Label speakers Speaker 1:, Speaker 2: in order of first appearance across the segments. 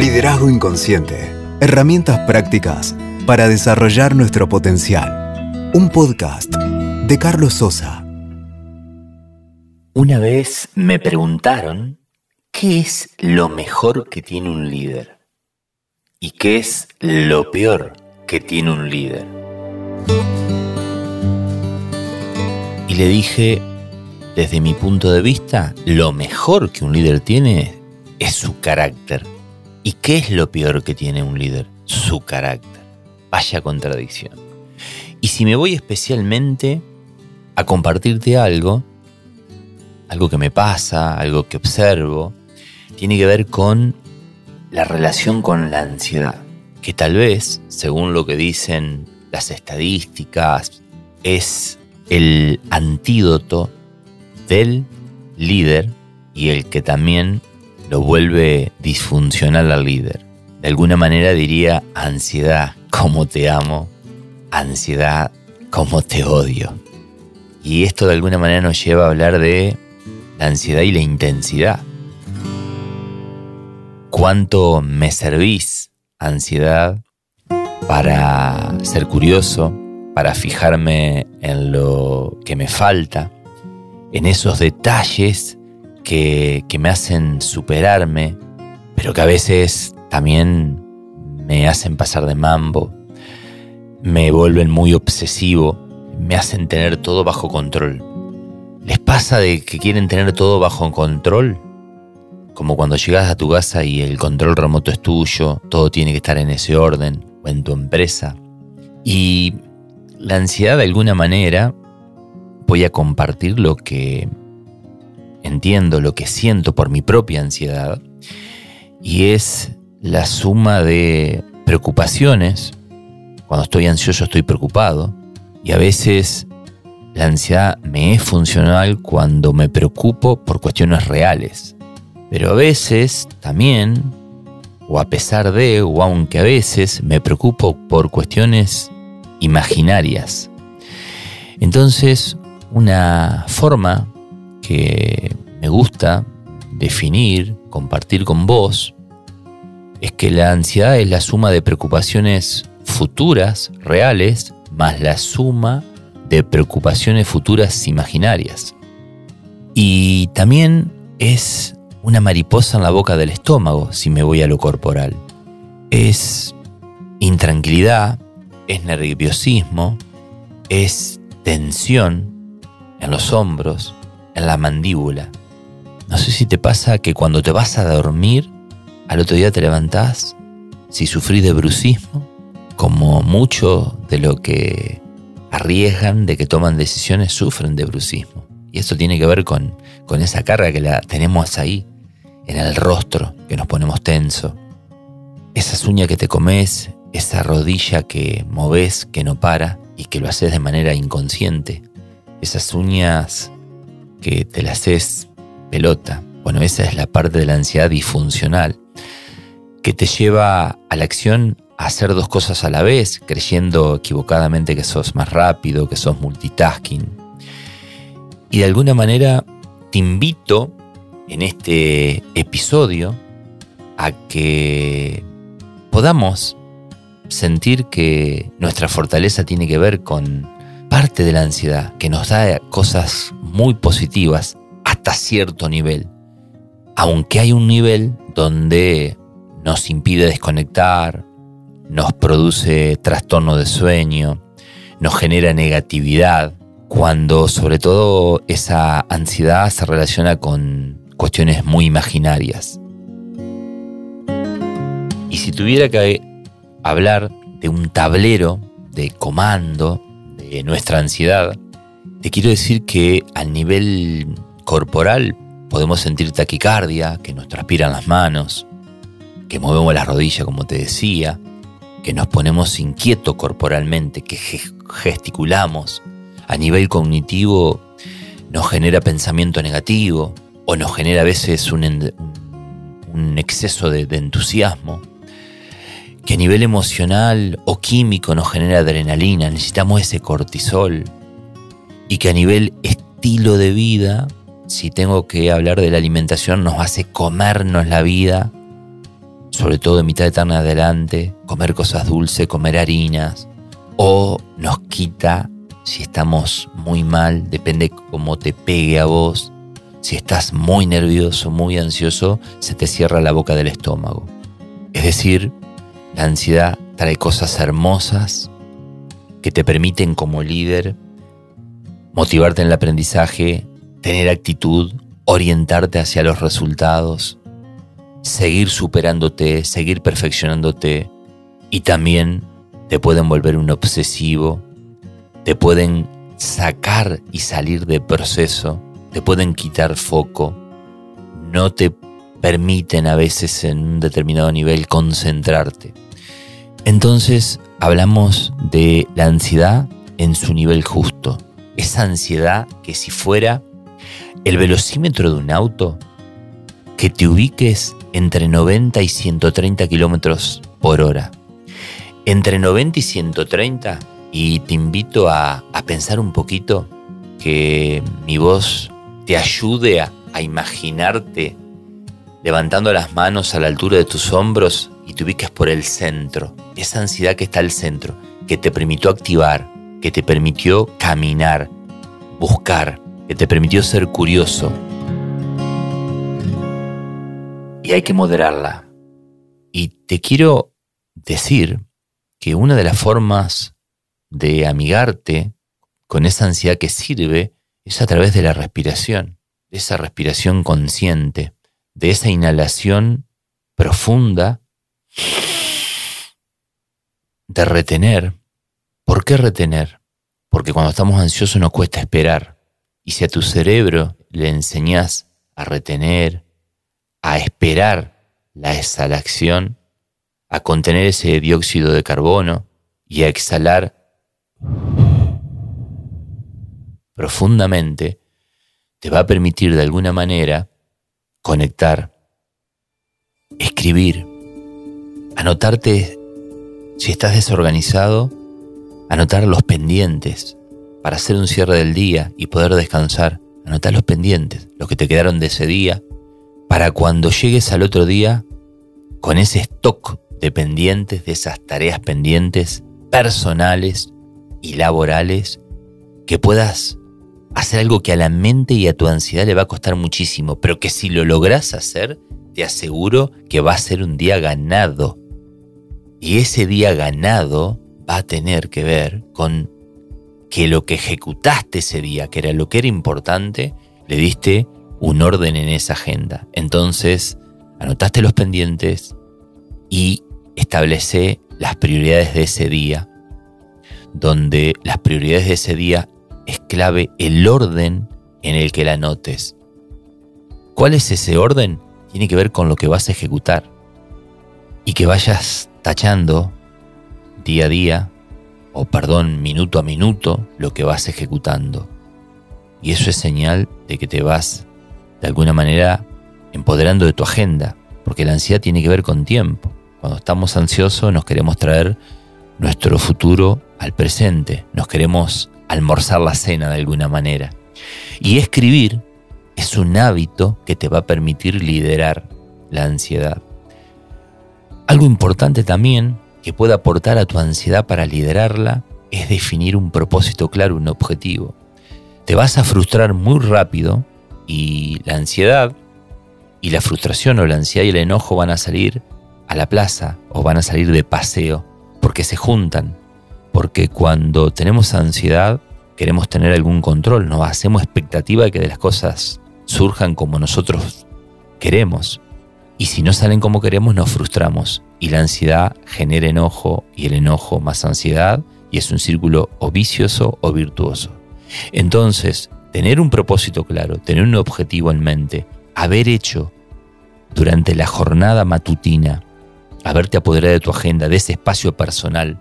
Speaker 1: Liderazgo Inconsciente. Herramientas prácticas para desarrollar nuestro potencial. Un podcast de Carlos Sosa.
Speaker 2: Una vez me preguntaron qué es lo mejor que tiene un líder y qué es lo peor que tiene un líder. Y le dije, desde mi punto de vista, lo mejor que un líder tiene es su carácter. ¿Y qué es lo peor que tiene un líder? Su carácter. Vaya contradicción. Y si me voy especialmente a compartirte algo, algo que me pasa, algo que observo, tiene que ver con la relación con la ansiedad, que tal vez, según lo que dicen las estadísticas, es el antídoto del líder y el que también lo vuelve disfuncional al líder. De alguna manera diría ansiedad, como te amo, ansiedad, como te odio. Y esto de alguna manera nos lleva a hablar de la ansiedad y la intensidad. ¿Cuánto me servís, ansiedad, para ser curioso, para fijarme en lo que me falta, en esos detalles que, me hacen superarme, pero que a veces también me hacen pasar de mambo, me vuelven muy obsesivo, me hacen tener todo bajo control. ¿Les pasa de que quieren tener todo bajo control? Como cuando llegas a tu casa y el control remoto es tuyo, todo tiene que estar en ese orden o en tu empresa. Y la ansiedad de alguna manera, voy a compartir lo que entiendo lo que siento por mi propia ansiedad y es la suma de preocupaciones. Cuando estoy ansioso estoy preocupado y a veces la ansiedad me es funcional cuando me preocupo por cuestiones reales. Pero a veces también, o a pesar de, o aunque a veces, me preocupo por cuestiones imaginarias. Entonces, una forma que me gusta definir, compartir con vos, es que la ansiedad es la suma de preocupaciones futuras, reales, más la suma de preocupaciones futuras imaginarias. Y también es una mariposa en la boca del estómago, si me voy a lo corporal. Es intranquilidad, es nerviosismo, es tensión en los hombros, en la mandíbula. No sé si te pasa que cuando te vas a dormir, al otro día te levantás, si sufrís de brucismo, como mucho de lo que arriesgan, de que toman decisiones, sufren de brucismo. Y eso tiene que ver con, con esa carga que la tenemos ahí, en el rostro, que nos ponemos tenso. Esas uñas que te comes, esa rodilla que moves, que no para y que lo haces de manera inconsciente. Esas uñas que te las haces pelota. Bueno, esa es la parte de la ansiedad disfuncional que te lleva a la acción a hacer dos cosas a la vez, creyendo equivocadamente que sos más rápido, que sos multitasking. Y de alguna manera te invito en este episodio a que podamos sentir que nuestra fortaleza tiene que ver con parte de la ansiedad, que nos da cosas muy positivas hasta cierto nivel. Aunque hay un nivel donde nos impide desconectar, nos produce trastorno de sueño, nos genera negatividad, cuando sobre todo esa ansiedad se relaciona con cuestiones muy imaginarias. Y si tuviera que hablar de un tablero de comando nuestra ansiedad, te quiero decir que al nivel corporal podemos sentir taquicardia, que nos transpiran las manos, que movemos las rodillas como te decía, que nos ponemos inquietos corporalmente, que gesticulamos. A nivel cognitivo nos genera pensamiento negativo o nos genera a veces un, un exceso de entusiasmo que a nivel emocional o químico nos genera adrenalina, necesitamos ese cortisol y que a nivel estilo de vida si tengo que hablar de la alimentación, nos hace comernos la vida sobre todo de mitad de adelante, comer cosas dulces, comer harinas, o nos quita si estamos muy mal, depende cómo te pegue a vos. Si estás muy nervioso, muy ansioso, se te cierra la boca del estómago. Es decir, la ansiedad trae cosas hermosas que te permiten como líder motivarte en el aprendizaje, tener actitud, orientarte hacia los resultados, seguir superándote, seguir perfeccionándote y también te pueden volver un obsesivo, te pueden sacar y salir de proceso, te pueden quitar foco, no te permiten a veces en un determinado nivel concentrarte. Entonces hablamos de la ansiedad en su nivel justo. Esa ansiedad que si fuera el velocímetro de un auto, que te ubiques entre 90 y 130 kilómetros por hora. Entre 90 y 130, y te invito a, pensar un poquito que mi voz te ayude a, a imaginarte levantando las manos a la altura de tus hombros y te ubiques por el centro. Esa ansiedad que está al centro, que te permitió activar, que te permitió caminar, buscar, que te permitió ser curioso. Y hay que moderarla. Y te quiero decir que una de las formas de amigarte con esa ansiedad que sirve es a través de la respiración, de esa respiración consciente, de esa inhalación profunda, de retener. ¿Por qué retener? Porque cuando estamos ansiosos nos cuesta esperar. Y si a tu cerebro le enseñas a retener, a esperar la exhalación, a contener ese dióxido de carbono y a exhalar profundamente, te va a permitir de alguna manera conectar, escribir, anotarte si estás desorganizado, anotar los pendientes para hacer un cierre del día y poder descansar. Anotar los pendientes, los que te quedaron de ese día, para cuando llegues al otro día con ese stock de pendientes, de esas tareas pendientes personales y laborales, que puedas hacer algo que a la mente y a tu ansiedad le va a costar muchísimo, pero que si lo logras hacer, te aseguro que va a ser un día ganado. Y ese día ganado va a tener que ver con que lo que ejecutaste ese día, que era lo que era importante, le diste un orden en esa agenda. Entonces, anotaste los pendientes y establece las prioridades de ese día, donde las prioridades de ese día es clave el orden en el que la anotes. ¿Cuál es ese orden? Tiene que ver con lo que vas a ejecutar y que vayas tachando día a día, o perdón, minuto a minuto, lo que vas ejecutando. Y eso es señal de que te vas, de alguna manera, empoderando de tu agenda, porque la ansiedad tiene que ver con tiempo. Cuando estamos ansiosos nos queremos traer nuestro futuro al presente, nos queremos almorzar la cena de alguna manera. Y escribir es un hábito que te va a permitir liderar la ansiedad. Algo importante también que puede aportar a tu ansiedad para liderarla es definir un propósito claro, un objetivo. Te vas a frustrar muy rápido y la ansiedad y la frustración o la ansiedad y el enojo van a salir a la plaza o van a salir de paseo porque se juntan porque cuando tenemos ansiedad queremos tener algún control, nos hacemos expectativa de que de las cosas surjan como nosotros queremos. Y si no salen como queremos, nos frustramos. Y la ansiedad genera enojo y el enojo más ansiedad y es un círculo o vicioso o virtuoso. Entonces, tener un propósito claro, tener un objetivo en mente, haber hecho durante la jornada matutina, haberte apoderado de tu agenda, de ese espacio personal,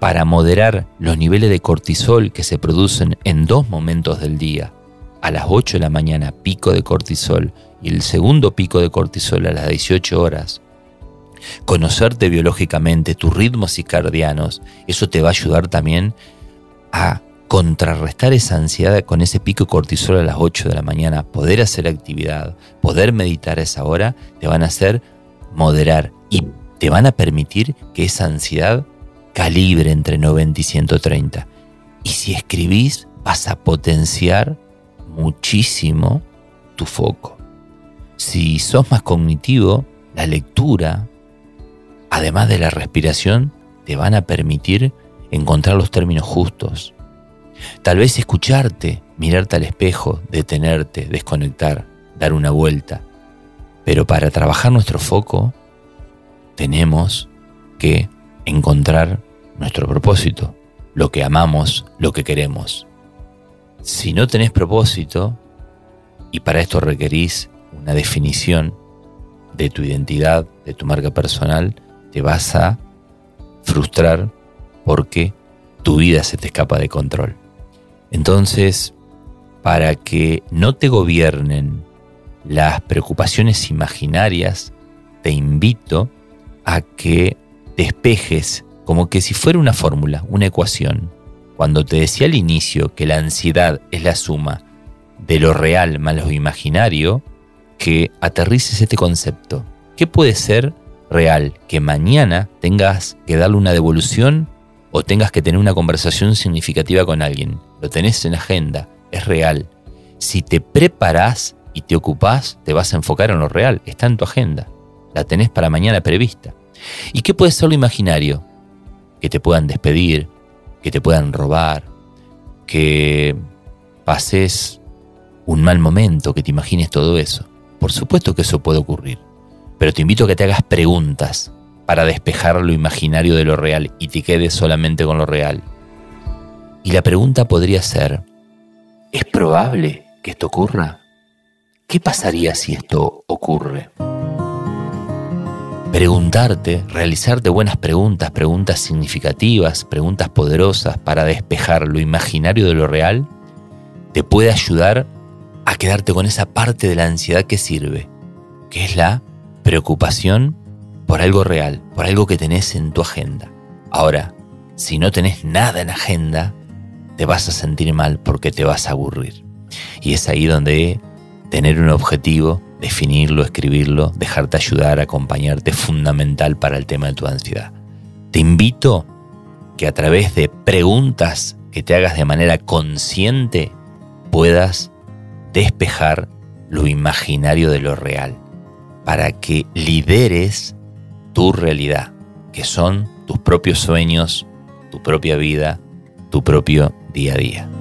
Speaker 2: para moderar los niveles de cortisol que se producen en dos momentos del día. A las 8 de la mañana, pico de cortisol, y el segundo pico de cortisol a las 18 horas. Conocerte biológicamente, tus ritmos circadianos, eso te va a ayudar también a contrarrestar esa ansiedad con ese pico de cortisol a las 8 de la mañana, poder hacer actividad, poder meditar a esa hora, te van a hacer moderar y te van a permitir que esa ansiedad calibre entre 90 y 130. Y si escribís, vas a potenciar muchísimo tu foco. Si sos más cognitivo, la lectura, además de la respiración, te van a permitir encontrar los términos justos. Tal vez escucharte, mirarte al espejo, detenerte, desconectar, dar una vuelta. Pero para trabajar nuestro foco, tenemos que encontrar nuestro propósito, lo que amamos, lo que queremos. Si no tenés propósito, y para esto requerís una definición de tu identidad, de tu marca personal, te vas a frustrar porque tu vida se te escapa de control. Entonces, para que no te gobiernen las preocupaciones imaginarias, te invito a que despejes como que si fuera una fórmula, una ecuación. Cuando te decía al inicio que la ansiedad es la suma de lo real más lo imaginario, que aterrices este concepto. ¿Qué puede ser real? Que mañana tengas que darle una devolución o tengas que tener una conversación significativa con alguien. Lo tenés en agenda, es real. Si te preparás y te ocupás, te vas a enfocar en lo real, está en tu agenda. La tenés para mañana prevista. ¿Y qué puede ser lo imaginario? Que te puedan despedir, que te puedan robar, que pases un mal momento, que te imagines todo eso. Por supuesto que eso puede ocurrir, pero te invito a que te hagas preguntas para despejar lo imaginario de lo real y te quedes solamente con lo real. Y la pregunta podría ser, ¿es probable que esto ocurra? ¿Qué pasaría si esto ocurre? Preguntarte, realizarte buenas preguntas, preguntas significativas, preguntas poderosas para despejar lo imaginario de lo real, te puede ayudar a quedarte con esa parte de la ansiedad que sirve, que es la preocupación por algo real, por algo que tenés en tu agenda. Ahora, si no tenés nada en agenda, te vas a sentir mal porque te vas a aburrir. Y es ahí donde tener un objetivo, definirlo, escribirlo, dejarte ayudar, acompañarte, es fundamental para el tema de tu ansiedad. Te invito que a través de preguntas que te hagas de manera consciente puedas despejar lo imaginario de lo real, para que lideres tu realidad, que son tus propios sueños, tu propia vida, tu propio día a día.